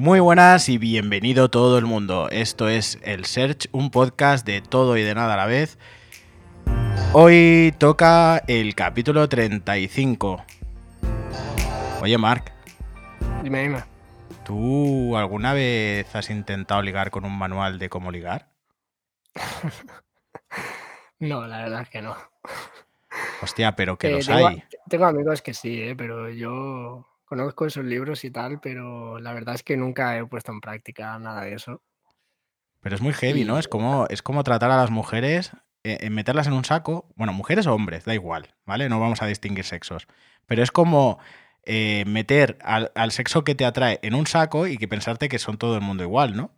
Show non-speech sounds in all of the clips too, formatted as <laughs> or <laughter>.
Muy buenas y bienvenido todo el mundo. Esto es El Search, un podcast de todo y de nada a la vez. Hoy toca el capítulo 35. Oye, Mark, Dime, dime. ¿tú alguna vez has intentado ligar con un manual de cómo ligar? <laughs> No, la verdad es que no. Hostia, pero que Eh, los tengo, hay. tengo amigos que sí, eh, pero yo conozco esos libros y tal, pero la verdad es que nunca he puesto en práctica nada de eso. Pero es muy heavy, ¿no? Es como, es como tratar a las mujeres, eh, en meterlas en un saco. Bueno, mujeres o hombres, da igual, ¿vale? No vamos a distinguir sexos. Pero es como eh, meter al, al sexo que te atrae en un saco y que pensarte que son todo el mundo igual, ¿no?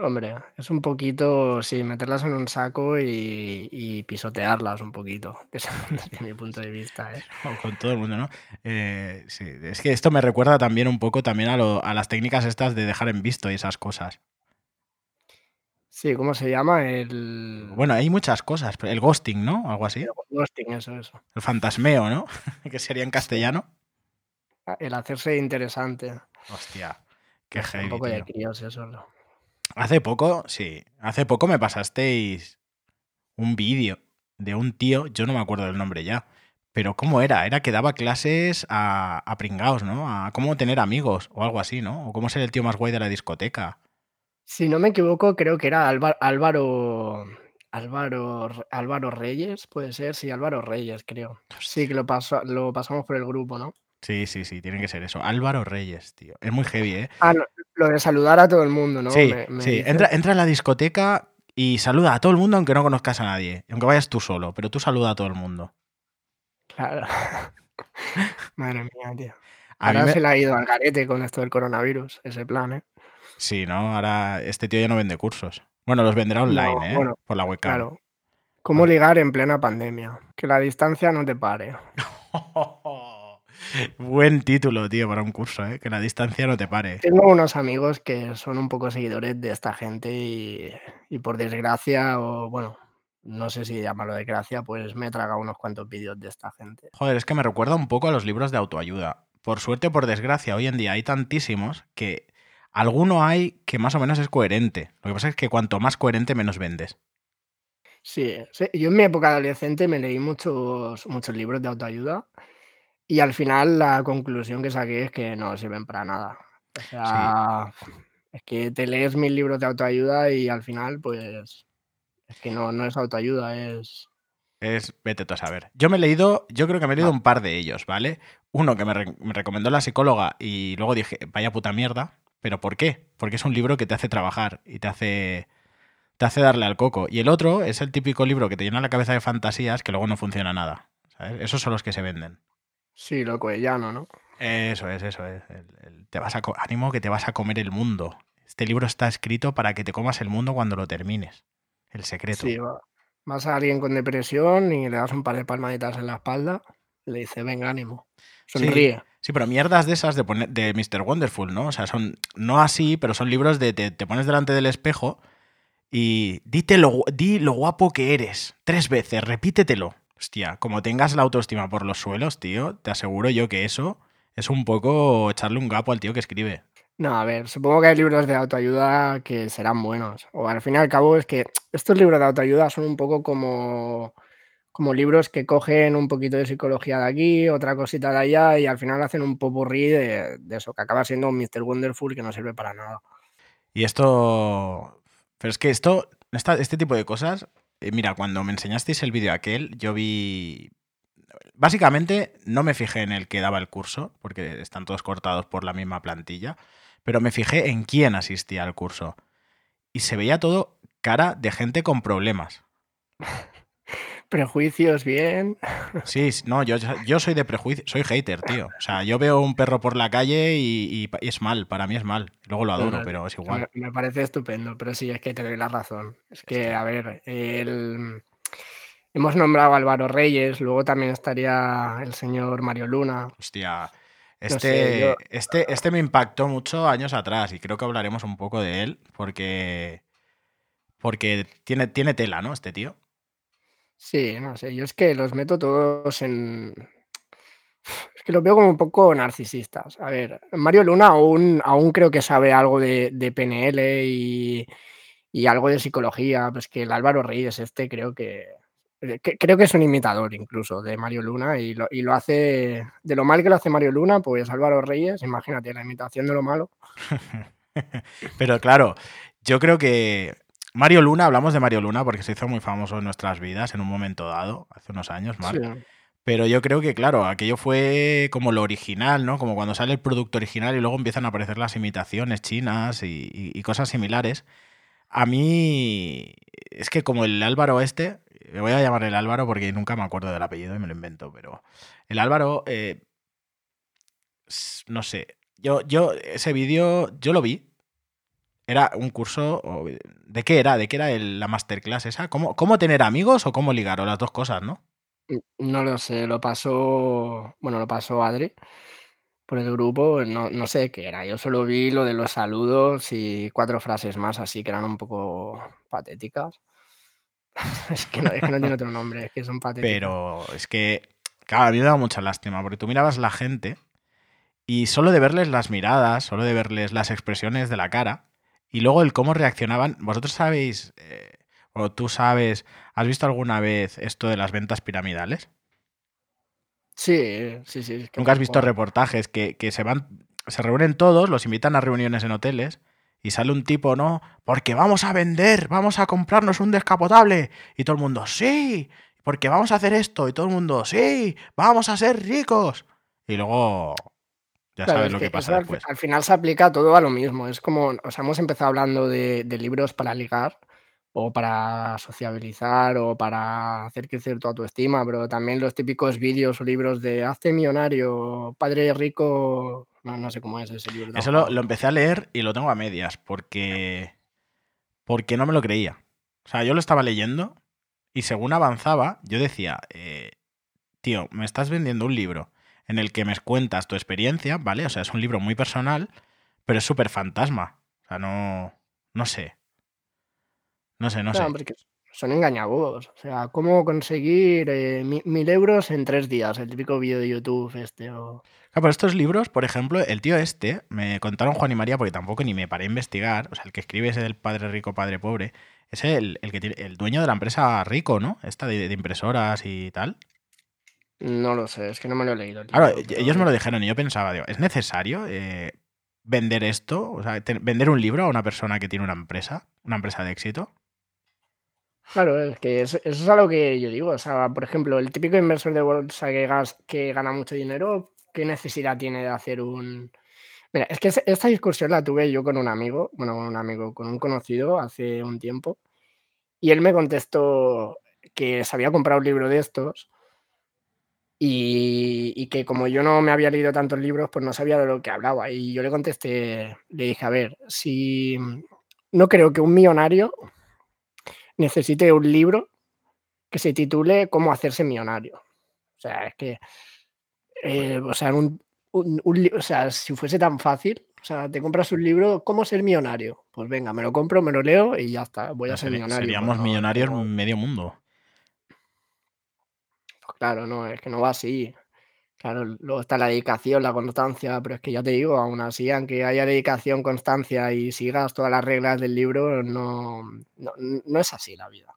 Hombre, es un poquito, sí, meterlas en un saco y, y pisotearlas un poquito, <laughs> desde, mi punto de vista, ¿eh? Con todo el mundo, ¿no? Eh, sí, es que esto me recuerda también un poco también a, lo- a las técnicas estas de dejar en visto y esas cosas. Sí, ¿cómo se llama? El, Bueno, hay muchas cosas. El ghosting, ¿no? Algo así. el ghosting, eso, eso. El fantasmeo, ¿no? <laughs> que sería en castellano. el hacerse interesante. Hostia, qué Es un heavy, poco de críos eso. ¿no? Hace poco, sí, hace poco me pasasteis un vídeo de un tío, yo no me acuerdo del nombre ya, pero ¿cómo era? Era que daba clases a, a pringaos, ¿no? A cómo tener amigos o algo así, ¿no? O cómo ser el tío más guay de la discoteca. Si no me equivoco, creo que era Álva- Álvaro, Álvaro, Álvaro Reyes, puede ser, sí, Álvaro Reyes, creo. Sí, que lo, pasó, lo pasamos por el grupo, ¿no? Sí, sí, sí, tiene que ser eso. Álvaro Reyes, tío. Es muy heavy, ¿eh? Ah, no, lo de saludar a todo el mundo, ¿no? Sí, Me, me sí. Entra, entra a la discoteca y saluda a todo el mundo aunque no conozcas a nadie. Aunque vayas tú solo, pero tú saluda a todo el mundo. Claro. <laughs> Madre mía, tío. Ahora me... se le ha ido al garete con esto del coronavirus, ese plan, ¿eh? Sí, ¿no? Ahora este tío ya no vende cursos. Bueno, los venderá No, online, ¿eh? bueno, Por la webcam. claro. ¿Cómo ligar en plena pandemia? Que la distancia no te pare. <laughs> Buen título, tío, para un curso, ¿eh? Que la distancia no te pare. Tengo unos amigos que son un poco seguidores de esta gente y, y por desgracia, o bueno, no sé si llamarlo desgracia, pues me he tragado unos cuantos vídeos de esta gente. Joder, es que me recuerda un poco a los libros de autoayuda. Por suerte o por desgracia, hoy en día hay tantísimos que alguno hay que más o menos es coherente. Lo que pasa es que cuanto más coherente, menos vendes. Sí, sí, yo en mi época adolescente me leí muchos, muchos libros de autoayuda y al final la conclusión que saqué es que no sirven para nada. O Sí, sea, es que te lees mil libros de autoayuda y al final, pues, es que no, no es autoayuda, es... es vete tú a saber. Yo me he leído, yo creo que me he leído Va, un par de ellos, ¿vale? Uno que me, re- me recomendó la psicóloga y luego dije, vaya puta mierda. ¿Pero por qué? Porque es un libro que te hace trabajar y te hace, te hace darle al coco. Y el otro es el típico libro que te llena la cabeza de fantasías que luego no funciona nada. ¿sabes? Esos son los que se venden. Sí, lo coellano, ¿no? Eso es, eso es. El- el- te vas a ánimo que te vas a comer el mundo. Este libro está escrito para que te comas el mundo cuando lo termines. El secreto. Sí, va. Vas a alguien con depresión y le das un par de palmaditas en la espalda, le dice, venga, ánimo, sonríe. sí, pero mierdas de esas de, poner, de Mr. Wonderful, ¿no? O sea, son no así, pero son libros de te, te pones delante del espejo y dite lo, di lo guapo que eres. Tres veces, repítetelo. Hostia, como tengas la autoestima por los suelos, tío, te aseguro yo que eso es un poco echarle un gapo al tío que escribe. No, a ver, supongo que hay libros de autoayuda que serán buenos. O al fin y al cabo es que estos libros de autoayuda son un poco como, como libros que cogen un poquito de psicología de aquí, otra cosita de allá y al final hacen un popurrí de, de eso, que acaba siendo un Mr. Wonderful que no sirve para nada. Y esto. Pero es que esto. esta- este tipo de cosas. Eh, mira, cuando me enseñasteis el vídeo aquel, yo vi. Básicamente, no me fijé en el que daba el curso, porque están todos cortados por la misma plantilla. Pero me fijé en quién asistía al curso. Y se veía todo cara de gente con problemas. Prejuicios, bien. Sí, no, yo, yo soy de prejuicio, soy hater, tío. O sea, yo veo un perro por la calle y, y es mal, para mí es mal. Luego lo adoro, pero es igual. me, me parece estupendo, pero sí, es que te doy la razón. Es que, a ver, el... hemos nombrado a Álvaro Reyes, luego también estaría el señor Mario Luna. Hostia, No sé, yo... este, este, este me impactó mucho años atrás y creo que hablaremos un poco de él porque, porque tiene, tiene tela, ¿no? Este tío. Sí, no sé, yo es que los meto todos en... Es que lo veo como un poco narcisistas. A ver, Mario Luna aún, aún creo que sabe algo de, PNL y, y algo de psicología. Pues que el Álvaro Reyes este creo que, eh, que- creo que es un imitador incluso de Mario Luna y lo, y lo hace de lo mal que lo hace Mario Luna, pues Álvaro Reyes, imagínate la imitación de lo malo. <laughs> Pero claro, yo creo que Mario Luna, hablamos de Mario Luna porque se hizo muy famoso en nuestras vidas en un momento dado, hace unos años, Marc. Sí. Pero yo creo que, claro, aquello fue como lo original, ¿no? Como cuando sale el producto original y luego empiezan a aparecer las imitaciones chinas y, y- y cosas similares. A mí es que como el Álvaro este, le voy a llamar el Álvaro porque nunca me acuerdo del apellido y me lo invento, pero el Álvaro, eh, no sé, yo, yo ese vídeo, yo lo vi. Era un curso, ¿de qué era? ¿De qué era el- la masterclass esa? ¿Cómo, ¿Cómo tener amigos o cómo ligar? O las dos cosas, ¿no? No lo sé, lo pasó, bueno, lo pasó Adri por el grupo, no, no sé qué era. Yo solo vi lo de los saludos y cuatro frases más así que eran un poco patéticas. <laughs> Es que no, es que no tiene otro nombre, es que son patéticas. Pero es que, claro, a mí me da mucha lástima, porque tú mirabas la gente y solo de verles las miradas, solo de verles las expresiones de la cara y luego el cómo reaccionaban. ¿Vosotros sabéis, eh, o tú sabes, has visto alguna vez esto de las ventas piramidales? Sí, sí, sí. es que ¿Nunca has visto reportajes que, que se van, se reúnen todos, los invitan a reuniones en hoteles y sale un tipo, ¿no? Porque vamos a vender, vamos a comprarnos un descapotable. Y todo el mundo, sí, porque vamos a hacer esto. Y todo el mundo, sí, vamos a ser ricos. Y luego, ya Claro, sabes es lo que, pasa al, después. al final se aplica todo a lo mismo. Es como, o sea, hemos empezado hablando de, de libros para ligar o para sociabilizar o para hacer crecer tu autoestima, pero también los típicos vídeos o libros de hazte millonario, padre rico, no, no sé cómo es ese libro. Eso lo, lo empecé a leer y lo tengo a medias porque, porque no me lo creía. O sea, yo lo estaba leyendo y según avanzaba, yo decía, eh, tío, me estás vendiendo un libro en el que me cuentas tu experiencia, ¿vale? O sea, es un libro muy personal, pero es súper fantasma. O sea, no, no sé. No sé, no Claro, sé. porque son engañabobos. O sea, ¿cómo conseguir eh, mi- mil euros en tres días? El típico vídeo de YouTube este o... Claro, pero estos libros, por ejemplo, el tío este, me contaron Juan y María porque tampoco ni me paré a investigar, o sea, el que escribe ese del padre rico, padre pobre, es el, el que tiene, el dueño de la empresa rico, ¿no? Esta de, de impresoras y tal. No lo sé, es que no me lo he leído. el Claro, pero- ellos me lo dijeron y yo pensaba, digo, ¿es necesario eh, vender esto? O sea, vender un libro a una persona que tiene una empresa, una empresa de éxito. Claro, es que eso, eso es algo que yo digo. O sea, por ejemplo, el típico inversor de bolsa que, gas- que gana mucho dinero, ¿qué necesidad tiene de hacer un... Mira, es que es- esta discusión la tuve yo con un amigo, bueno, con un amigo, con un conocido hace un tiempo, y él me contestó que se había comprado un libro de estos y, y que como yo no me había leído tantos libros, pues no sabía de lo que hablaba. Y yo le contesté, le dije, a ver, si no creo que un millonario necesite un libro que se titule Cómo hacerse millonario. O sea, es que, eh, o sea, un, un- o sea, si fuese tan fácil, o sea, te compras un libro, ¿Cómo ser millonario? Pues venga, me lo compro, me lo leo y ya está, voy a ser millonario. seríamos Pues millonarios no, medio mundo. Claro, no, es que no va así. Claro, luego está la dedicación, la constancia, pero es que ya te digo, aún así, aunque haya dedicación, constancia y sigas todas las reglas del libro, no, no, no es así la vida.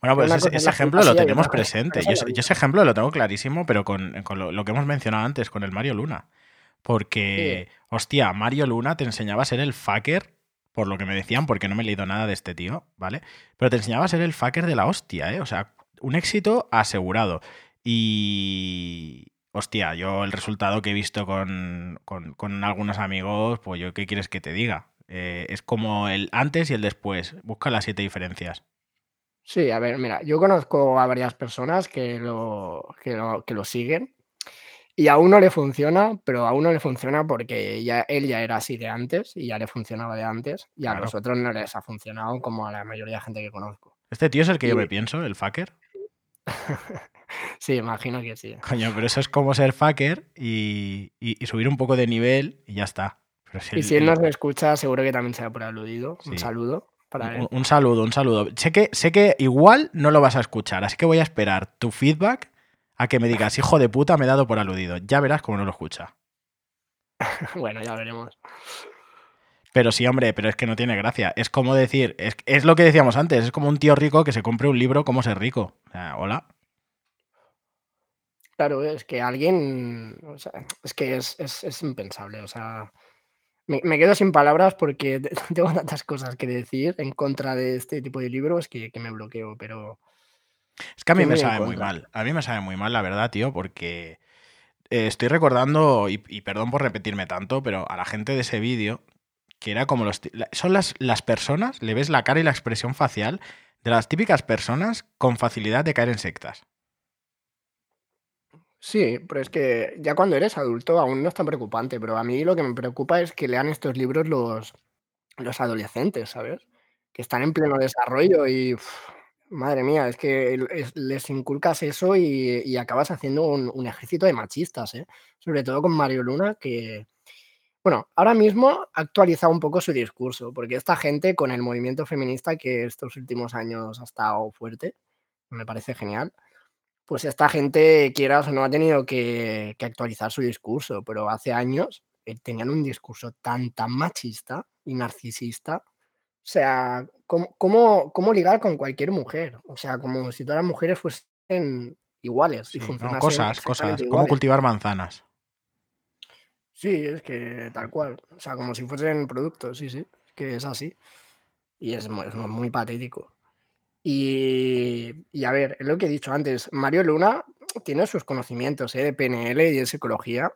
Bueno, pues ese, ejemplo lo tenemos presente. Yo, ese- yo vida. ese ejemplo lo tengo clarísimo, pero con, con lo, lo que hemos mencionado antes, con el Mario Luna. Porque, hostia, Mario Luna te enseñaba a ser el fucker, por lo que me decían, porque no me he leído nada de este tío, ¿vale? Pero te enseñaba a ser el fucker de la hostia, ¿eh? O sea, un éxito asegurado. Y. Hostia, yo el resultado que he visto con, con- con algunos amigos, pues yo, ¿qué quieres que te diga? Eh, es como el antes y el después. Busca las siete diferencias. Sí, a ver, mira, yo conozco a varias personas que lo, que lo, que lo siguen y a uno le funciona, pero a uno le funciona porque ya, él ya era así de antes y ya le funcionaba de antes y a Claro. los otros no les ha funcionado como a la mayoría de gente que conozco. Este tío es el que yo me pienso, el fucker. <laughs> Sí, imagino que sí. Coño, pero eso es como ser fucker y, y- y subir un poco de nivel y ya está. Pero si Y el- si él nos escucha, seguro que también se da por aludido. Un saludo para él. un, un saludo, un saludo. Sé que, sé que igual no lo vas a escuchar, así que voy a esperar tu feedback a que me digas, hijo de puta, me he dado por aludido. Ya verás cómo no lo escucha. <laughs> bueno, ya veremos. Pero sí, hombre, pero es que no tiene gracia. Es como decir, es, es lo que decíamos antes, es como un tío rico que se compre un libro, ¿cómo ser rico? O sea, hola. Claro, es que alguien, o sea, es que es, es- es impensable, o sea, me, me quedo sin palabras porque te- <laughs> tengo tantas cosas que decir en contra de este tipo de libros que, que me bloqueo, pero Es que a mí me sabe muy mal. A mí me sabe muy mal, la verdad, tío, porque eh, estoy recordando, y, y perdón por repetirme tanto, pero a la gente de ese vídeo, que era como los... Son las, las personas, le ves la cara y la expresión facial de las típicas personas con facilidad de caer en sectas. Sí, pero es que ya cuando eres adulto aún no es tan preocupante, pero a mí lo que me preocupa es que lean estos libros los, los adolescentes, ¿sabes? Que están en pleno desarrollo y, madre mía, es que les inculcas eso y, y acabas haciendo un, un ejército de machistas, ¿eh? Sobre todo con Mario Luna, que, bueno, ahora mismo ha actualizado un poco su discurso, porque esta gente con el movimiento feminista que estos últimos años ha estado fuerte, me parece genial pues esta gente, quieras o no, ha tenido que, que actualizar su discurso, pero hace años eh, tenían un discurso tan, tan machista y narcisista. O sea, ¿cómo, cómo, cómo ligar con cualquier mujer? O sea, como si todas las mujeres fuesen iguales y Sí, no, cosas, cosas. Cómo iguales. cultivar manzanas. Sí, es que tal cual. O sea, como si fuesen productos, sí, sí. Es que es así. Y es muy, es muy patético. Y, y a ver, es lo que he dicho antes, Mario Luna tiene sus conocimientos ¿eh? de PNL y de psicología,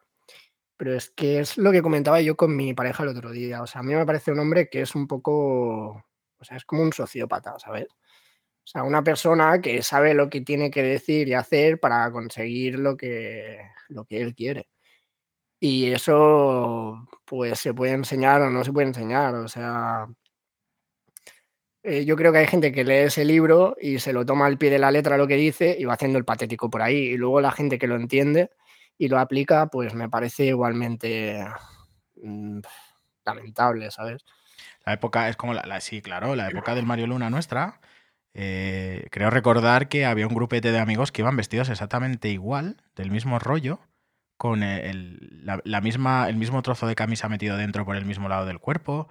pero es que es lo que comentaba yo con mi pareja el otro día. O sea, a mí me parece un hombre que es un poco, o sea, es como un sociópata, ¿sabes? O sea, una persona que sabe lo que tiene que decir y hacer para conseguir lo que, lo que él quiere. Y eso, pues, se puede enseñar o no se puede enseñar. O sea, eh, yo creo que hay gente que lee ese libro y se lo toma al pie de la letra lo que dice y va haciendo el patético por ahí. Y luego la gente que lo entiende y lo aplica, pues me parece igualmente mm, lamentable, ¿sabes? La época es como la, sí, claro, la época del Mario Luna nuestra. eh, creo recordar que había un grupete de amigos que iban vestidos exactamente igual, del mismo rollo, con el, la, la misma, el mismo trozo de camisa metido dentro por el mismo lado del cuerpo.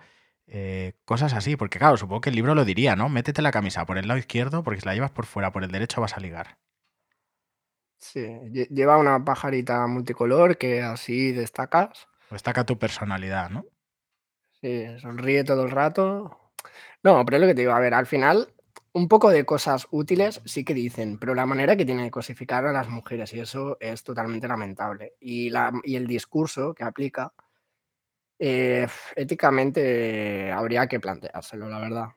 eh, cosas así, porque claro, supongo que el libro lo diría, ¿no? Métete la camisa por el lado izquierdo, porque si la llevas por fuera, por el derecho vas a ligar. Sí, lle- lleva una pajarita multicolor que así destacas. Destaca tu personalidad, ¿no? Sí, sonríe todo el rato. No, pero es lo que te digo, a ver, al final un poco de cosas útiles sí que dicen, pero la manera que tiene de cosificar a las mujeres y eso es totalmente lamentable. Y, la, y el discurso que aplica, eh, éticamente habría que planteárselo, la verdad.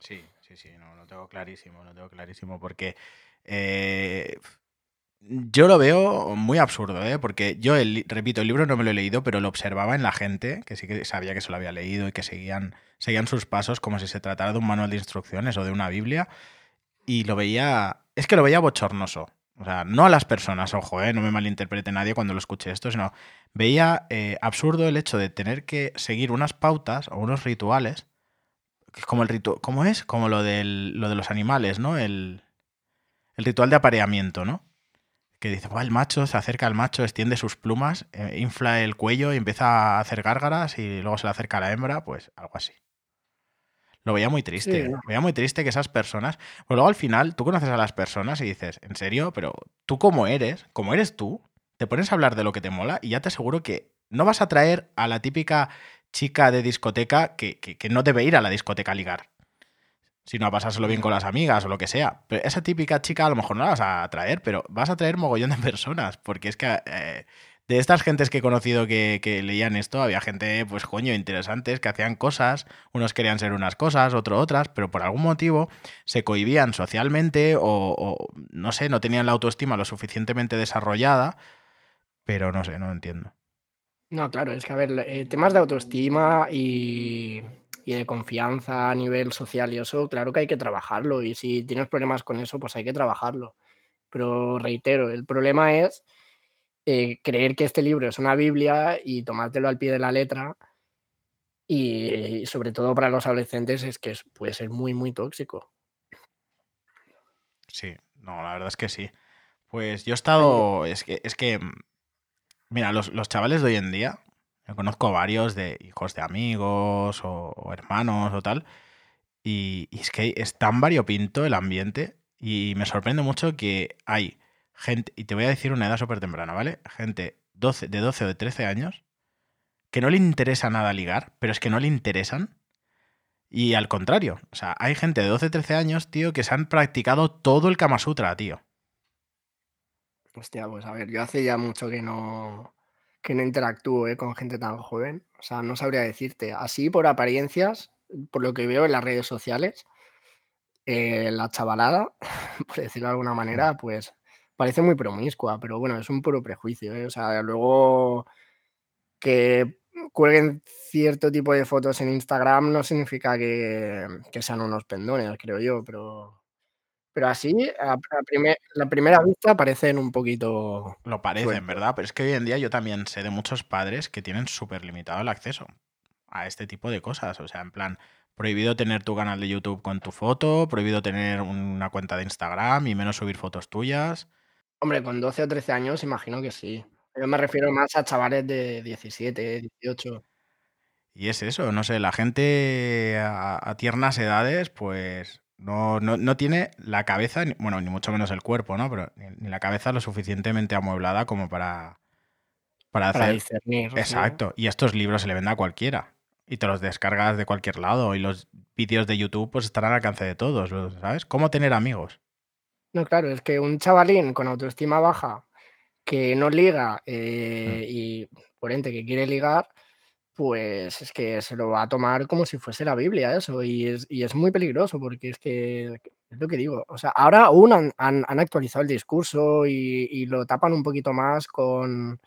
Sí, sí, sí, no, lo tengo clarísimo, lo tengo clarísimo, porque eh, yo lo veo muy absurdo, ¿eh? Porque yo, el, repito, el libro no me lo he leído, pero lo observaba en la gente, que sí que sabía que se lo había leído y que seguían, seguían sus pasos como si se tratara de un manual de instrucciones o de una Biblia, y lo veía, es que lo veía bochornoso. O sea, no a las personas, ojo, ¿eh? no me malinterprete nadie cuando lo escuche esto, sino veía eh, absurdo el hecho de tener que seguir unas pautas o unos rituales es como el ritual, ¿cómo es? Como lo, del, lo de los animales, ¿no? El, el ritual de apareamiento, ¿no? Que dice, "Buah, el macho se acerca al macho, extiende sus plumas, eh, infla el cuello y empieza a hacer gárgaras y luego se le acerca a la hembra, pues algo así. Lo veía muy triste. Sí, no. Veía muy triste que esas personas. Pero luego al final tú conoces a las personas y dices, ¿en serio? Pero tú como eres, como eres tú, te pones a hablar de lo que te mola y ya te aseguro que no vas a traer a la típica chica de discoteca que, que- que no debe ir a la discoteca a ligar, sino a pasárselo bien con las amigas o lo que sea. Pero esa típica chica a lo mejor no la vas a traer, pero vas a traer mogollón de personas, porque es que eh, de estas gentes que he conocido que, leían esto, había gente, pues coño, interesantes, que hacían cosas, unos querían ser unas cosas, otros otras, pero por algún motivo se cohibían socialmente o, o, no sé, no tenían la autoestima lo suficientemente desarrollada, pero no sé, no entiendo. No, claro, es que a ver, eh, temas de autoestima y, y de confianza a nivel social y eso, claro que hay que trabajarlo. Y si tienes problemas con eso, pues hay que trabajarlo. Pero reitero, el problema es eh, creer que este libro es una Biblia y tomártelo al pie de la letra. Y, y sobre todo para los adolescentes es que es- puede ser muy, muy tóxico. Sí, no, la verdad es que sí. Pues yo he estado. Es que, es que. Mira, los, los chavales de hoy en día, yo conozco varios de hijos de amigos o, hermanos o tal. Y, y es que es tan variopinto el ambiente. Y me sorprende mucho que hay gente. Y te voy a decir una edad súper temprana, ¿vale? Gente 12, de 12 o de 13 años que no le interesa nada ligar, pero es que no le interesan. Y al contrario, o sea, hay gente de 12, 13 años, tío, que se han practicado todo el Kama Sutra, tío. Hostia, pues a ver, yo hace ya mucho que no, que no interactúo ¿eh? con gente tan joven. O sea, no sabría decirte. Así por apariencias, por lo que veo en las redes sociales, eh, la chavalada, <laughs> por decirlo de alguna manera, pues parece muy promiscua, pero bueno, es un puro prejuicio. ¿eh? O sea, luego que cuelguen cierto tipo de fotos en Instagram no significa que, que sean unos pendones, creo yo, pero, pero así, a, a primer- la primera vista parecen un poquito Lo parecen, sueltos. ¿verdad? Pero es que hoy en día yo también sé de muchos padres que tienen súper limitado el acceso a este tipo de cosas. O sea, en plan, prohibido tener tu canal de YouTube con tu foto, prohibido tener una cuenta de Instagram y menos subir fotos tuyas. Hombre, con 12 o 13 años imagino que sí. Yo me refiero más a chavales de 17, 18. Y es eso, no sé, la gente a, a tiernas edades, pues no, no, no tiene la cabeza, bueno, ni mucho menos el cuerpo, ¿no? Pero ni, la cabeza lo suficientemente amueblada como para, para Para hacer. discernir, sí. Exacto. Y estos libros se le venden a cualquiera. Y te los descargas de cualquier lado. Y los vídeos de YouTube, pues estarán al alcance de todos, ¿sabes? ¿Cómo tener amigos? No, claro, es que un chavalín con autoestima baja que no liga Mm. eh, y por ende que quiere ligar, pues es que se lo va a tomar como si fuese la Biblia eso y es, y es muy peligroso porque es que es lo que digo, o sea, ahora aún han, han- actualizado el discurso y, y lo tapan un poquito más con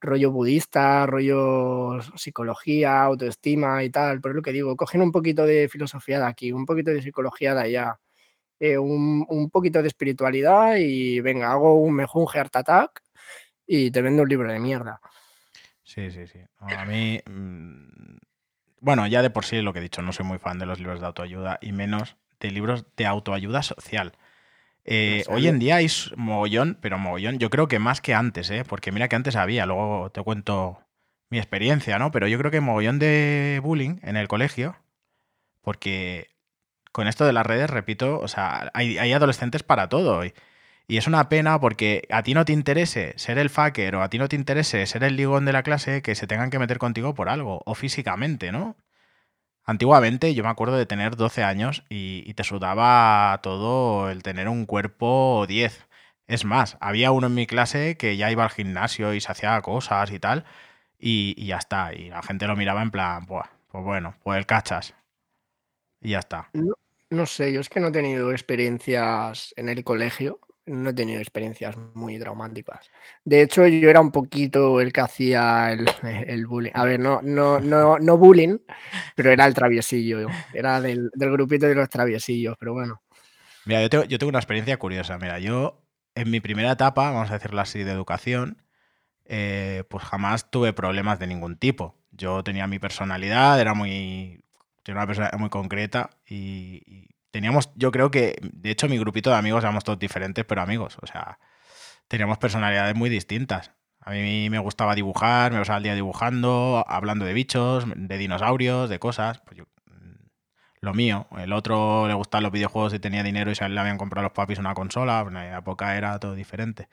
rollo budista, rollo psicología, autoestima y tal, pero es lo que digo, cogen un poquito de filosofía de aquí, un poquito de psicología de allá eh, un, un poquito de espiritualidad y venga, hago un mejor un heart attack y te vendo un libro de mierda. Sí, sí, sí. A mí. mm, Bueno, ya de por sí lo que he dicho, no soy muy fan de los libros de autoayuda y menos de libros de autoayuda social. Eh, ¿En hoy en día hay mogollón, pero mogollón, yo creo que más que antes, ¿eh? Porque mira que antes había, luego te cuento mi experiencia, ¿no? Pero yo creo que mogollón de bullying en el colegio, porque con esto de las redes, repito, o sea, hay, hay adolescentes para todo. Y, y es una pena porque a ti no te interese ser el fucker o a ti no te interese ser el ligón de la clase que se tengan que meter contigo por algo, o físicamente, ¿no? Antiguamente yo me acuerdo de tener 12 años y, te sudaba todo el tener un cuerpo 10. Es más, había uno en mi clase que ya iba al gimnasio y se hacía cosas y tal, y, y ya está. Y la gente lo miraba en plan, Buah, pues bueno, pues el cachas. Y ya está. No, no sé, yo es que no he tenido experiencias en el colegio, no he tenido experiencias muy traumáticas. De hecho, yo era un poquito el que hacía el, <laughs> el bullying. A ver, no, no, no, no bullying, pero era el traviesillo. Era del, del grupito de los traviesillos, pero bueno. Mira, yo tengo, yo tengo una experiencia curiosa. Mira, yo en mi primera etapa, vamos a decirlo así, de educación, eh, pues jamás tuve problemas de ningún tipo. Yo tenía mi personalidad, era muy. Tenía una personalidad muy concreta y, y teníamos, yo creo que, de hecho, mi grupito de amigos éramos todos diferentes, pero amigos. O sea, teníamos personalidades muy distintas. A mí me gustaba dibujar, me pasaba el día dibujando, hablando de bichos, de dinosaurios, de cosas. Pues yo, mm, lo mío. El otro le gustaban los videojuegos y tenía dinero y se le habían comprado los papis una consola. En la época era todo diferente.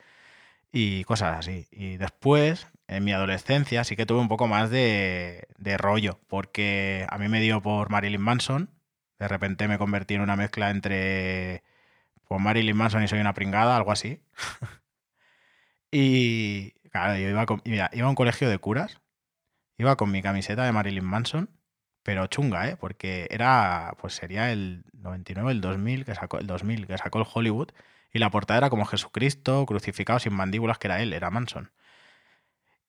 Y cosas así. Y después, en mi adolescencia, sí que tuve un poco más de, de rollo. Porque a mí me dio por Marilyn Manson. De repente me convertí en una mezcla entre pues, Marilyn Manson y soy una pringada, algo así. <laughs> Y claro, yo iba, con- iba a un colegio de curas, iba con mi camiseta de Marilyn Manson, pero chunga, ¿eh? Porque era, pues sería el 99, el 2000 que sacó, el 2000 que sacó el Hollywood, y la portada era como Jesucristo crucificado sin mandíbulas, que era él, era Manson.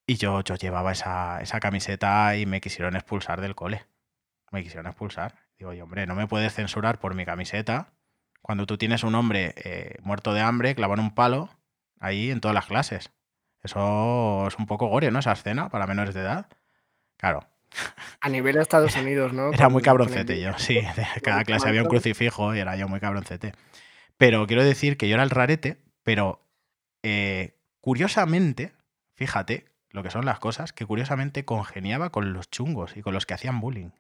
Y yo, yo llevaba esa, esa camiseta y me quisieron expulsar del cole. Me quisieron expulsar. Digo, y hombre, no me puedes censurar por mi camiseta cuando tú tienes un hombre eh, muerto de hambre, clavado en un palo, ahí en todas las clases. Eso es un poco gore, ¿no? Esa escena para menores de edad. Claro, A nivel de Estados Unidos, ¿no? era muy cabroncete yo, sí. <laughs> De cada clase había un crucifijo y era yo muy cabroncete. Pero quiero decir que yo era el rarete, pero eh, curiosamente, fíjate lo que son las cosas, que curiosamente congeniaba con los chungos y con los que hacían bullying.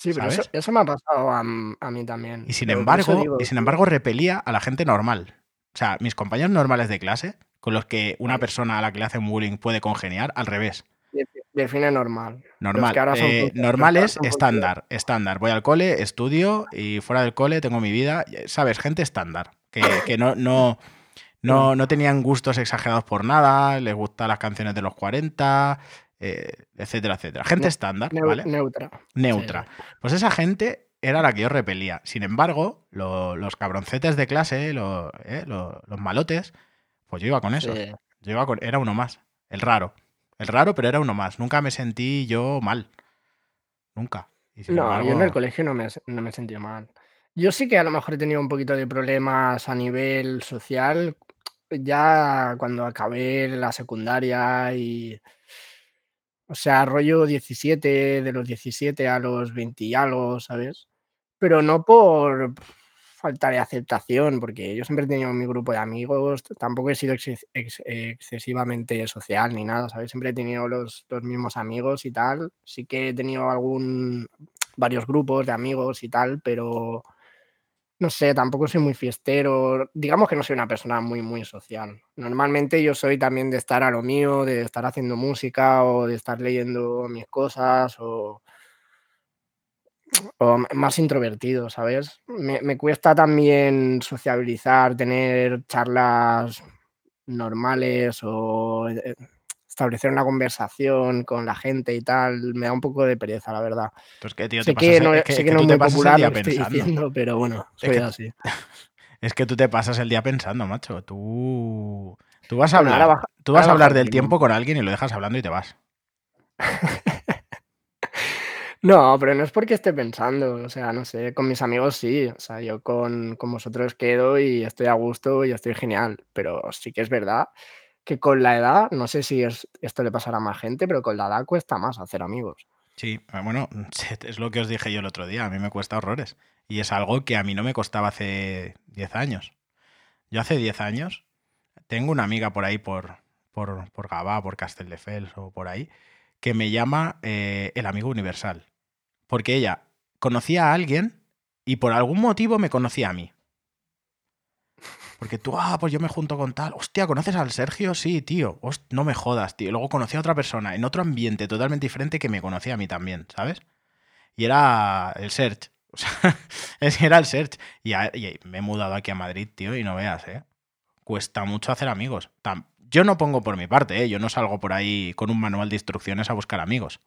Sí, pero eso, me ha pasado a, mí también. Y sin Pero embargo, digo, y sin embargo repelía a la gente normal. O sea, mis compañeros normales de clase, con los que una persona a la que le hacen bullying puede congeniar, al revés. defi- define normal. Normal. Eh, normal es estándar, estándar. Voy al cole, estudio y fuera del cole tengo mi vida. ¿Sabes? Gente estándar. Que, que no, no, no, no tenían gustos exagerados por nada, les gustan las canciones de los 40, eh, etcétera, etcétera. Gente Ne- estándar. Neutra. Sí, Neutra. Pues esa gente era la que yo repelía. Sin embargo, lo- los cabroncetes de clase, lo- eh, lo- los malotes, pues yo iba con esos. sí. Yo iba con, era uno más. El raro. El raro, pero era uno más. Nunca me sentí yo mal. Nunca. No, yo en el colegio no me, no me he sentido mal. Yo sí que a lo mejor he tenido un poquito de problemas a nivel social ya cuando acabé la secundaria y, o sea, rollo 17, de los 17 a los 20 y algo, ¿sabes? Pero no por falta de aceptación, porque yo siempre he tenido mi grupo de amigos, tampoco he sido exce- ex- excesivamente social ni nada, ¿sabes? Siempre he tenido los, los mismos amigos y tal. Sí que he tenido algún, varios grupos de amigos y tal, pero no sé, tampoco soy muy fiestero. Digamos que no soy una persona muy, muy social. Normalmente yo soy también de estar a lo mío, de estar haciendo música o de estar leyendo mis cosas o, o más introvertido, ¿sabes? Me, me cuesta también sociabilizar, tener charlas normales o eh, establecer una conversación con la gente y tal. Me da un poco de pereza, la verdad. pues que, tío, te Sé pasas, que el- no, es es- que, sé que no es te muy pasas el popular día lo que estoy pensando. diciendo, pero bueno, Es soy que, así. <laughs> es que tú te pasas el día pensando, macho. Tú, tú vas a Bueno, hablar, baja, tú vas a hablar del tiempo con alguien y lo dejas hablando y te vas. <laughs> No, pero no es porque esté pensando, o sea, no sé, con mis amigos sí, o sea, yo con, con vosotros quedo y estoy a gusto y estoy genial, pero sí que es verdad que con la edad, no sé si es, esto le pasará a más gente, pero con la edad cuesta más hacer amigos. Sí, eh, bueno, <laughs> es lo que os dije yo el otro día. A mí me cuesta horrores. Y es algo que a mí no me costaba hace 10 años. Yo hace 10 años tengo una amiga por ahí, por, por, por Gavà, por Castelldefels o por ahí, que me llama eh, el amigo universal. Porque ella conocía a alguien y por algún motivo me conocía a mí. Porque tú, ah, pues yo me junto con tal. Hostia, ¿conoces al Sergio? Sí, tío. No me jodas, tío. Luego conocí a otra persona en otro ambiente totalmente diferente que me conocía a mí también, ¿sabes? Y era el Search. O sea, <laughs> era el Search. Y, me he mudado aquí a Madrid, tío, y no veas, ¿eh? Cuesta mucho hacer amigos. Yo no pongo por mi parte, ¿eh? Yo no salgo por ahí con un manual de instrucciones a buscar amigos.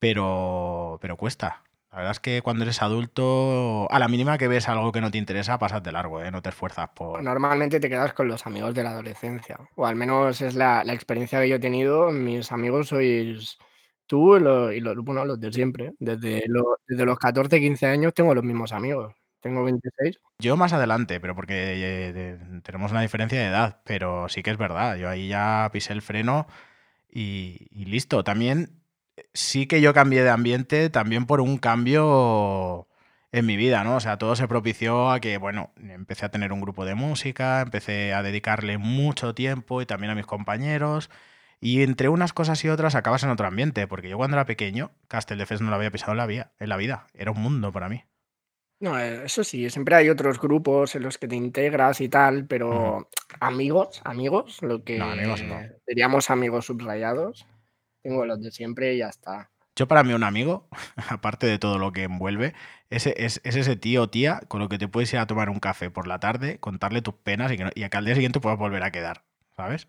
Pero, pero cuesta. La verdad es que cuando eres adulto, a la mínima que ves algo que no te interesa, pasas de largo, ¿eh? No te esfuerzas por... Normalmente te quedas con los amigos de la adolescencia, o al menos es la, la experiencia que yo he tenido. Mis amigos sois tú y, lo- y los, bueno, los de siempre. Desde, lo- desde los 14, 15 años tengo los mismos amigos. Tengo 26. Yo más adelante, pero porque eh, de- tenemos una diferencia de edad, pero sí que es verdad. Yo ahí ya pisé el freno y, y listo. También sí que yo cambié de ambiente también por un cambio en mi vida, ¿no? O sea, todo se propició a que, bueno, empecé a tener un grupo de música, empecé a dedicarle mucho tiempo y también a mis compañeros. Y entre unas cosas y otras acabas en otro ambiente, porque yo cuando era pequeño, Castelldefels no lo había pisado en la, vida, en la vida. Era un mundo para mí. No, eh, eso sí, siempre hay otros grupos en los que te integras y tal, pero amigos, amigos, lo No, amigos no. que diríamos amigos subrayados, tengo los de siempre y ya está. Yo para mí un amigo, <laughs> aparte de todo lo que envuelve, es, es, es ese tío o tía con lo que te puedes ir a tomar un café por la tarde, contarle tus penas y que, no- y que al día siguiente puedas volver a quedar, ¿sabes?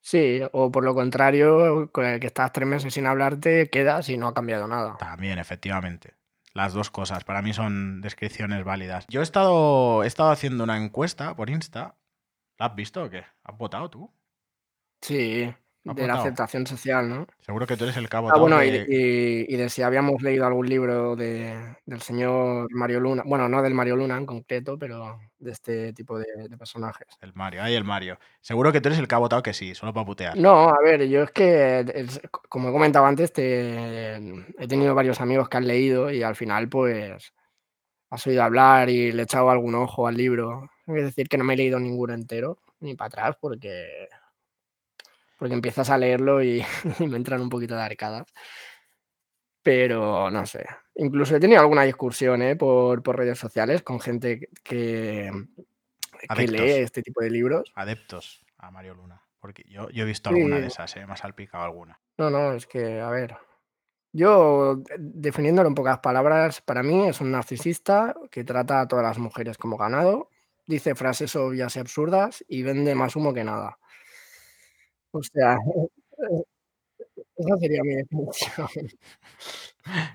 Sí, o por lo contrario, con el que estás tres meses sin hablarte, quedas y no ha cambiado nada. También, efectivamente. Las dos cosas, para mí son descripciones válidas. Yo he estado, he estado haciendo una encuesta por Insta. ¿La has visto o qué? ¿Has votado tú? Sí, ¿Has de la aceptación social, ¿no? Seguro que tú eres el ha Ah, bueno, y de, de... y- y de si habíamos leído algún libro de, del señor Mario Luna, bueno, no del Mario Luna en concreto, pero de este tipo de, de personajes. El Mario, ay, el Mario. Seguro que tú eres el votado que sí, solo para putear. No, a ver, yo es que, es- como he comentado antes, te- he tenido varios amigos que han leído y al final, pues, has oído hablar y le he echado algún ojo al libro. Es decir, que no me he leído ninguno entero, ni para atrás porque, porque empiezas a leerlo <laughs> y, me entran un poquito de arcadas. Pero no sé. Incluso he tenido alguna discusión ¿eh? por, redes sociales con gente que, que lee este tipo de libros. Adeptos a Mario Luna. Porque yo, he visto alguna de esas, ¿eh? me ha salpicado alguna. No, no, es que, a ver. Yo, definiéndolo en pocas palabras, para mí es un narcisista que trata a todas las mujeres como ganado, dice frases obvias y absurdas y vende más humo que nada. O sea, esa sería mi definición.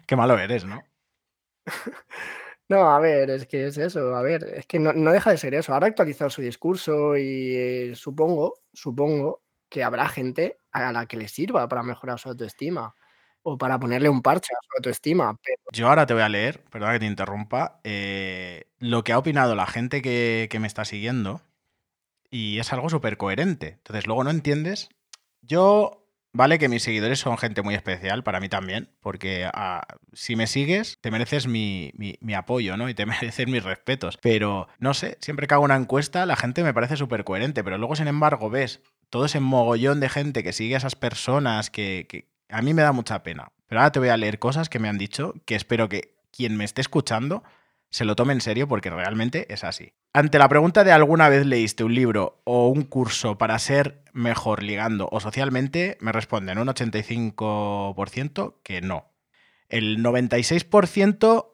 Qué malo eres, ¿no? <laughs> No, a ver, es que es eso, a ver, es que no, deja de ser eso. Ahora ha actualizado su discurso y eh, supongo, supongo que habrá gente a la que le sirva para mejorar su autoestima o para ponerle un parche a su autoestima. Yo ahora te voy a leer, perdona que te interrumpa, eh, lo que ha opinado la gente que, que me está siguiendo y es algo súper coherente. Entonces luego no entiendes. Yo Vale que mis seguidores son gente muy especial, para mí también, porque ah, si me sigues, te mereces mi, apoyo, ¿no? Y te <laughs> mereces mis respetos. Pero, no sé, siempre que hago una encuesta, la gente me parece súper coherente, pero luego, sin embargo, ves todo ese mogollón de gente que sigue a esas personas que, que a mí me da mucha pena. Pero ahora te voy a leer cosas que me han dicho que espero que quien me esté escuchando se lo tome en serio porque realmente es así. Ante la pregunta de alguna vez leíste un libro o un curso para ser mejor ligando o socialmente, me responden un 85% que no. El 96%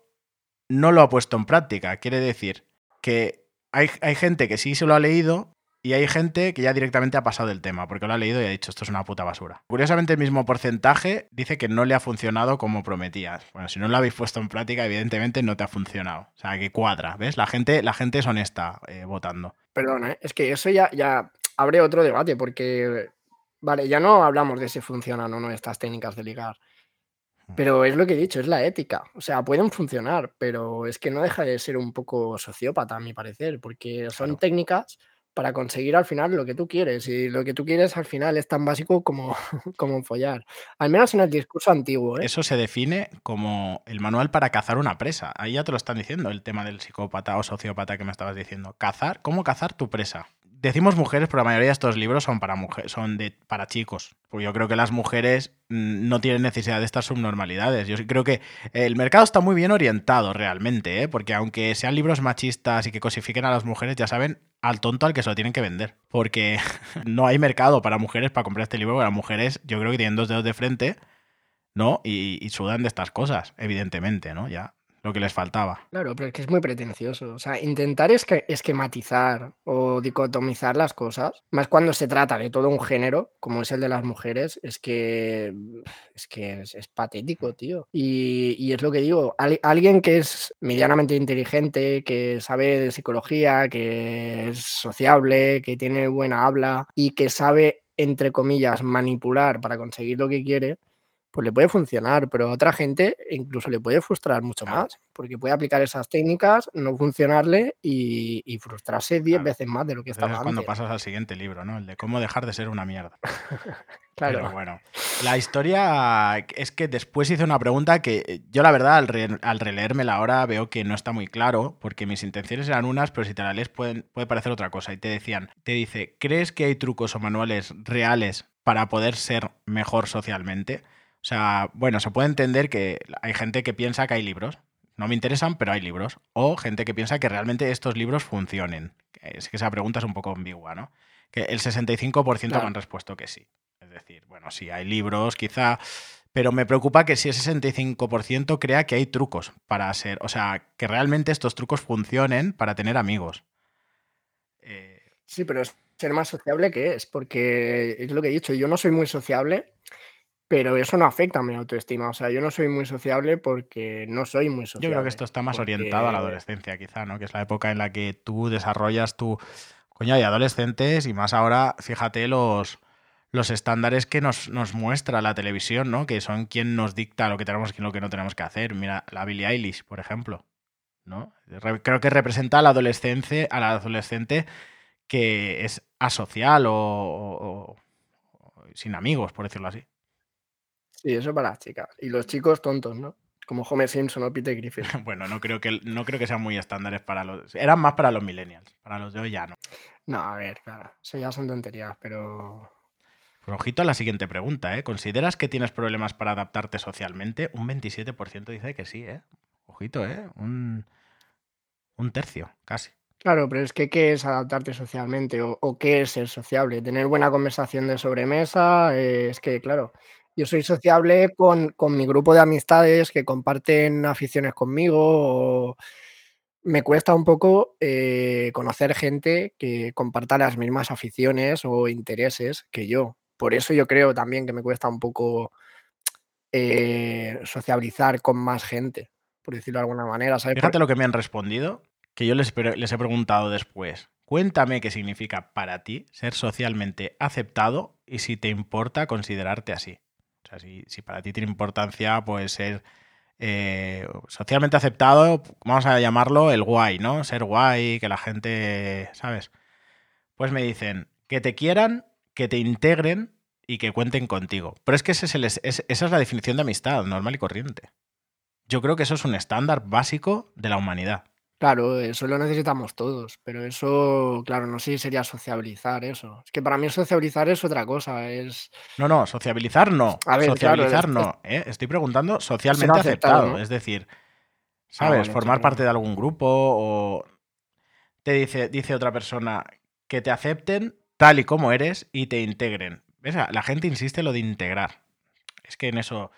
no lo ha puesto en práctica. Quiere decir que hay, hay gente que sí se lo ha leído, y hay gente que ya directamente ha pasado del tema, porque lo ha leído y ha dicho esto es una puta basura. Curiosamente, el mismo porcentaje dice que no le ha funcionado como prometías. Bueno, si no lo habéis puesto en práctica, evidentemente no te ha funcionado. O sea, que cuadra, ¿ves? La gente, la gente es honesta eh, votando. Perdón, es que eso ya, ya abre otro debate, porque, vale, ya no hablamos de si funcionan o no estas técnicas de ligar. Hmm. Pero es lo que he dicho, es la ética. O sea, pueden funcionar, pero es que no deja de ser un poco sociópata, a mi parecer, porque son técnicas para conseguir al final lo que tú quieres. Y lo que tú quieres al final es tan básico como, <laughs> como follar. Al menos en el discurso antiguo. ¿eh? Eso se define como el manual para cazar una presa. Ahí ya te lo están diciendo, el tema del psicópata o sociópata que me estabas diciendo. Cazar, ¿cómo cazar tu presa? Decimos mujeres, pero la mayoría de estos libros son para mujeres, son de, para chicos. Yo creo que las mujeres mm, no tienen necesidad de estas subnormalidades. Yo creo que el mercado está muy bien orientado realmente, ¿eh? porque aunque sean libros machistas y que cosifiquen a las mujeres, ya saben al tonto al que se lo tienen que vender. Porque <laughs> no hay mercado para mujeres para comprar este libro, porque las mujeres yo creo que tienen dos dedos de frente, ¿no? Y, y sudan de estas cosas, evidentemente, ¿no? Ya lo que les faltaba. Claro, pero es que es muy pretencioso. O sea, intentar es que esquematizar o dicotomizar las cosas, más cuando se trata de todo un género, como es el de las mujeres, es que es, que es, patético, tío. Y, es lo que digo, alguien que es medianamente inteligente, que sabe de psicología, que es sociable, que tiene buena habla y que sabe entre comillas, manipular para conseguir lo que quiere, pues le puede funcionar, pero a otra gente incluso le puede frustrar mucho más, porque puede aplicar esas técnicas, no funcionarle y, frustrarse 10 veces más de lo que estaba es cuando pasas al siguiente libro, ¿no? El de cómo dejar de ser una mierda. <laughs> claro. Pero bueno, la historia es que después hice una pregunta que yo la verdad al, al releérmela ahora veo que no está muy claro, porque mis intenciones eran unas, pero si te la lees puede parecer otra cosa. Y te decían, te dice, ¿crees que hay trucos o manuales reales para poder ser mejor socialmente? O sea, bueno, se puede entender que hay gente que piensa que hay libros. No me interesan, pero hay libros. O gente que piensa que realmente estos libros funcionen. Es que esa pregunta es un poco ambigua, ¿no? Que el 65% me han respuesto que sí. Es decir, bueno, sí, hay libros, quizá. Pero me preocupa que si ese 65% crea que hay trucos para ser. O sea, que realmente estos trucos funcionen para tener amigos. Eh, sí, pero es ser más sociable que es, porque es lo que he dicho, yo no soy muy sociable pero eso no afecta a mi autoestima. O sea, yo no soy muy sociable porque no soy muy sociable. Yo creo que esto está más orientado a la adolescencia, quizá, ¿no? Que es la época en la que tú desarrollas tu. Coño, hay adolescentes y más ahora, fíjate los, los estándares que nos, nos, muestra la televisión, ¿no? Que son quien nos dicta lo que tenemos y lo que no tenemos que hacer. Mira, la Billie Eilish, por ejemplo. ¿no? Creo que representa al adolescente, al adolescente que es asocial o sin amigos, por decirlo así. Sí, eso para las chicas. Y los chicos tontos, ¿no? como Homer Simpson o Peter Griffin. <laughs> bueno, no creo, que, no creo que sean muy estándares para los... Eran más para los millennials, para los de hoy ya no. No, a ver, claro, eso ya son tonterías, pero... Pues ojito a la siguiente pregunta, ¿eh? ¿Consideras que tienes problemas para adaptarte socialmente? Un 27% dice que sí, ¿eh? Ojito, ¿eh? Un, un tercio, casi. Claro, pero es que ¿qué es adaptarte socialmente? ¿O, o qué es ser sociable? Tener buena conversación de sobremesa, eh, es que, claro, yo soy sociable con, con mi grupo de amistades que comparten aficiones conmigo. o me cuesta un poco eh, conocer gente que comparta las mismas aficiones o intereses que yo. Por eso yo creo también que me cuesta un poco eh, sociabilizar con más gente, por decirlo de alguna manera. ¿sabes? Fíjate lo que me han respondido, que yo les, les he preguntado después. Cuéntame qué significa para ti ser socialmente aceptado y si te importa considerarte así. O sea, si, si para ti tiene importancia, pues ser eh, socialmente aceptado, vamos a llamarlo el guay, ¿no? Ser guay, que la gente, ¿sabes? Pues me dicen que te quieran, que te integren y que cuenten contigo. Pero es que esa es la definición de amistad, normal y corriente. Yo creo que eso es un estándar básico de la humanidad. Claro, eso lo necesitamos todos, pero eso, claro, no sé si sería sociabilizar eso. Es que para mí sociabilizar es otra cosa, es... No, no, sociabilizar no. A ver, claro, sociabilizar es- no. ¿eh? Estoy preguntando socialmente aceptado, aceptado. ¿no? Es decir, Ah, ¿sabes? vale, Formar claro. parte de algún grupo o te dice, dice otra persona que te acepten tal y como eres y te integren. ¿Ves? La gente insiste en lo de integrar. Es que en eso...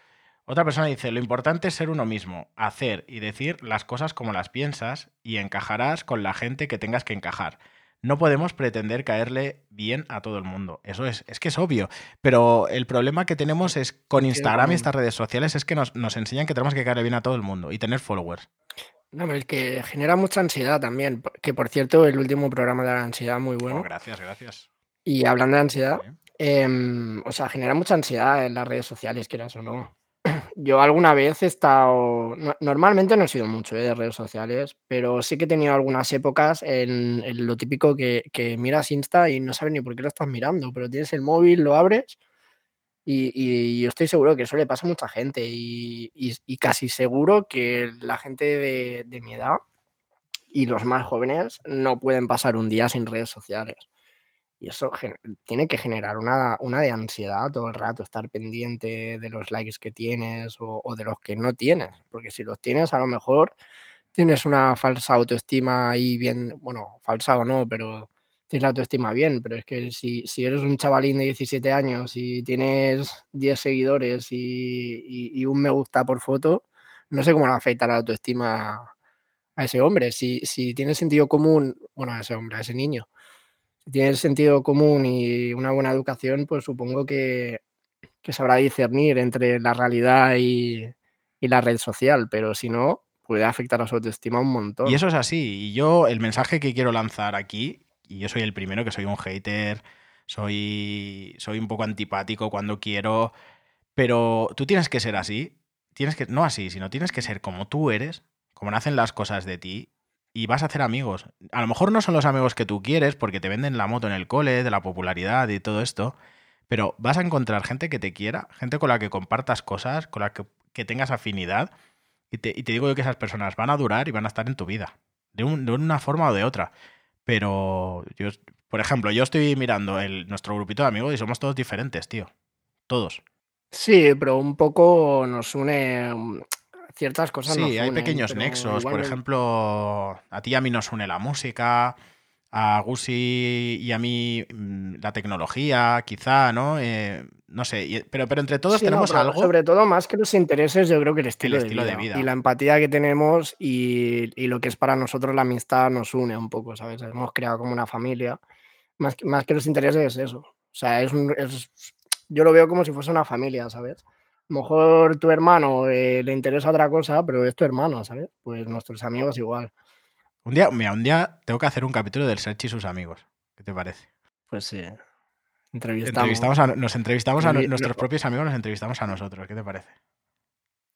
Otra persona dice, lo importante es ser uno mismo, hacer y decir las cosas como las piensas y encajarás con la gente que tengas que encajar. No podemos pretender caerle bien a todo el mundo. Eso es, es que es obvio. Pero el problema que tenemos es con Instagram y estas redes sociales es que nos, nos enseñan que tenemos que caerle bien a todo el mundo y tener followers. No, pero es que genera mucha ansiedad también, que por cierto, el último programa de la ansiedad muy Oh, bueno. gracias, gracias. Y hablando de ansiedad, Sí. em, o sea, genera mucha ansiedad en las redes sociales, quieras o no. Yo alguna vez he estado, no- normalmente no he sido mucho eh, de redes sociales, pero sí que he tenido algunas épocas en, lo típico que, miras Insta y no sabes ni por qué lo estás mirando, pero tienes el móvil, lo abres y, yo estoy seguro que eso le pasa a mucha gente y casi seguro que la gente de, de mi edad y los más jóvenes no pueden pasar un día sin redes sociales. Y eso tiene que generar una, una de ansiedad todo el rato, estar pendiente de los likes que tienes o, de los que no tienes. Porque si los tienes, a lo mejor tienes una falsa autoestima ahí bien, bueno, falsa o no, pero tienes la autoestima bien. Pero es que si, si eres un chavalín de 17 años y tienes 10 seguidores y, y- y un me gusta por foto, no sé cómo le afecta la autoestima a ese hombre. Si, si tiene sentido común, bueno, a ese hombre, a ese niño si tiene sentido común y una buena educación, pues supongo que, que sabrá discernir entre la realidad y, y la red social, pero si no, puede afectar a su autoestima un montón. Y eso es así. Y yo, el mensaje que quiero lanzar aquí, y yo soy el primero que soy un hater, soy, soy un poco antipático cuando quiero, pero tú tienes que ser así. Tienes que, no así, sino tienes que ser como tú eres, como nacen las cosas de ti, y vas a hacer amigos. A lo mejor no son los amigos que tú quieres porque te venden la moto en el cole, de la popularidad y todo esto, pero vas a encontrar gente que te quiera, gente con la que compartas cosas, con la que, que tengas afinidad, y te, y te digo yo que esas personas van a durar y van a estar en tu vida, de, un- de una forma o de otra. Pero yo, por ejemplo, yo estoy mirando el, nuestro grupito de amigos y somos todos diferentes, tío. Todos. Sí, pero un poco nos une mm, ciertas cosas. nos Sí, hay pequeños nexos. Por ejemplo, a ti y a mí nos une la música, a Gusi y a mí mm, la tecnología, quizá, ¿no? Eh, no sé, pero, pero entre todos Sí, tenemos algo. Sobre todo, más que los intereses, yo creo que el estilo, estilo de de, vida, vida. Y la empatía que tenemos y, y lo que es para nosotros la amistad nos une un poco, ¿sabes? Hemos creado como una familia. Más, que- más que los intereses es eso. O sea, es, un- es- yo lo veo como si fuese una familia, ¿sabes? A lo mejor tu hermano eh, le interesa otra cosa, pero es tu hermano, ¿sabes? Pues nuestros amigos igual. Un día, mira, un día tengo que hacer un capítulo del Serchi y sus amigos. ¿Qué te parece? Pues sí. Entrevistamos. Entrevistamos a- nos entrevistamos a nuestros propios amigos, nos entrevistamos a nosotros. ¿Qué te parece?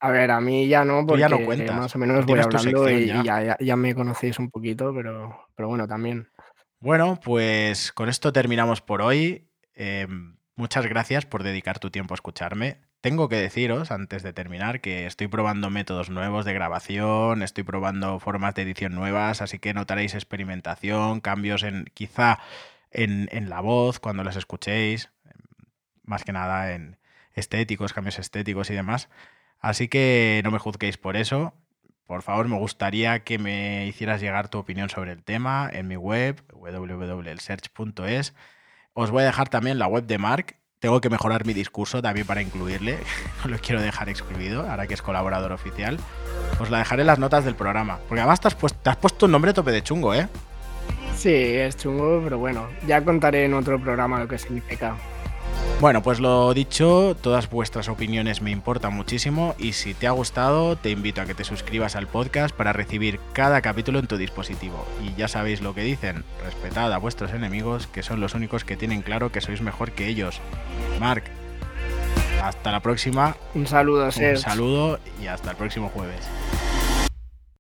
A ver, a mí ya no, porque ya no cuentas, más o menos voy hablando y, ya. y ya, ya- ya me conocéis un poquito, pero, pero bueno, también. Bueno, pues con esto terminamos por hoy. Eh, muchas gracias por dedicar tu tiempo a escucharme. Tengo que deciros, antes de terminar, que estoy probando métodos nuevos de grabación, estoy probando formas de edición nuevas, así que notaréis experimentación, cambios en quizá en, en la voz cuando las escuchéis, más que nada en estéticos, cambios estéticos y demás. Así que no me juzguéis por eso. Por favor, me gustaría que me hicieras llegar tu opinión sobre el tema en mi web, www.elsearch.es. Os voy a dejar también la web de Mark. Tengo que mejorar mi discurso también para incluirle. <laughs> No lo quiero dejar excluido, ahora que es colaborador oficial. Os la dejaré en las notas del programa. Porque además te has, puesto, te un nombre tope de chungo, ¿eh? Sí, es chungo, pero bueno, ya contaré en otro programa lo que significa. Bueno, pues lo dicho, todas vuestras opiniones me importan muchísimo y si te ha gustado te invito a que te suscribas al podcast para recibir cada capítulo en tu dispositivo. Y ya sabéis lo que dicen, respetad a vuestros enemigos que son los únicos que tienen claro que sois mejor que ellos. Mark, hasta la próxima. Un saludo, Un saludo y hasta el próximo jueves.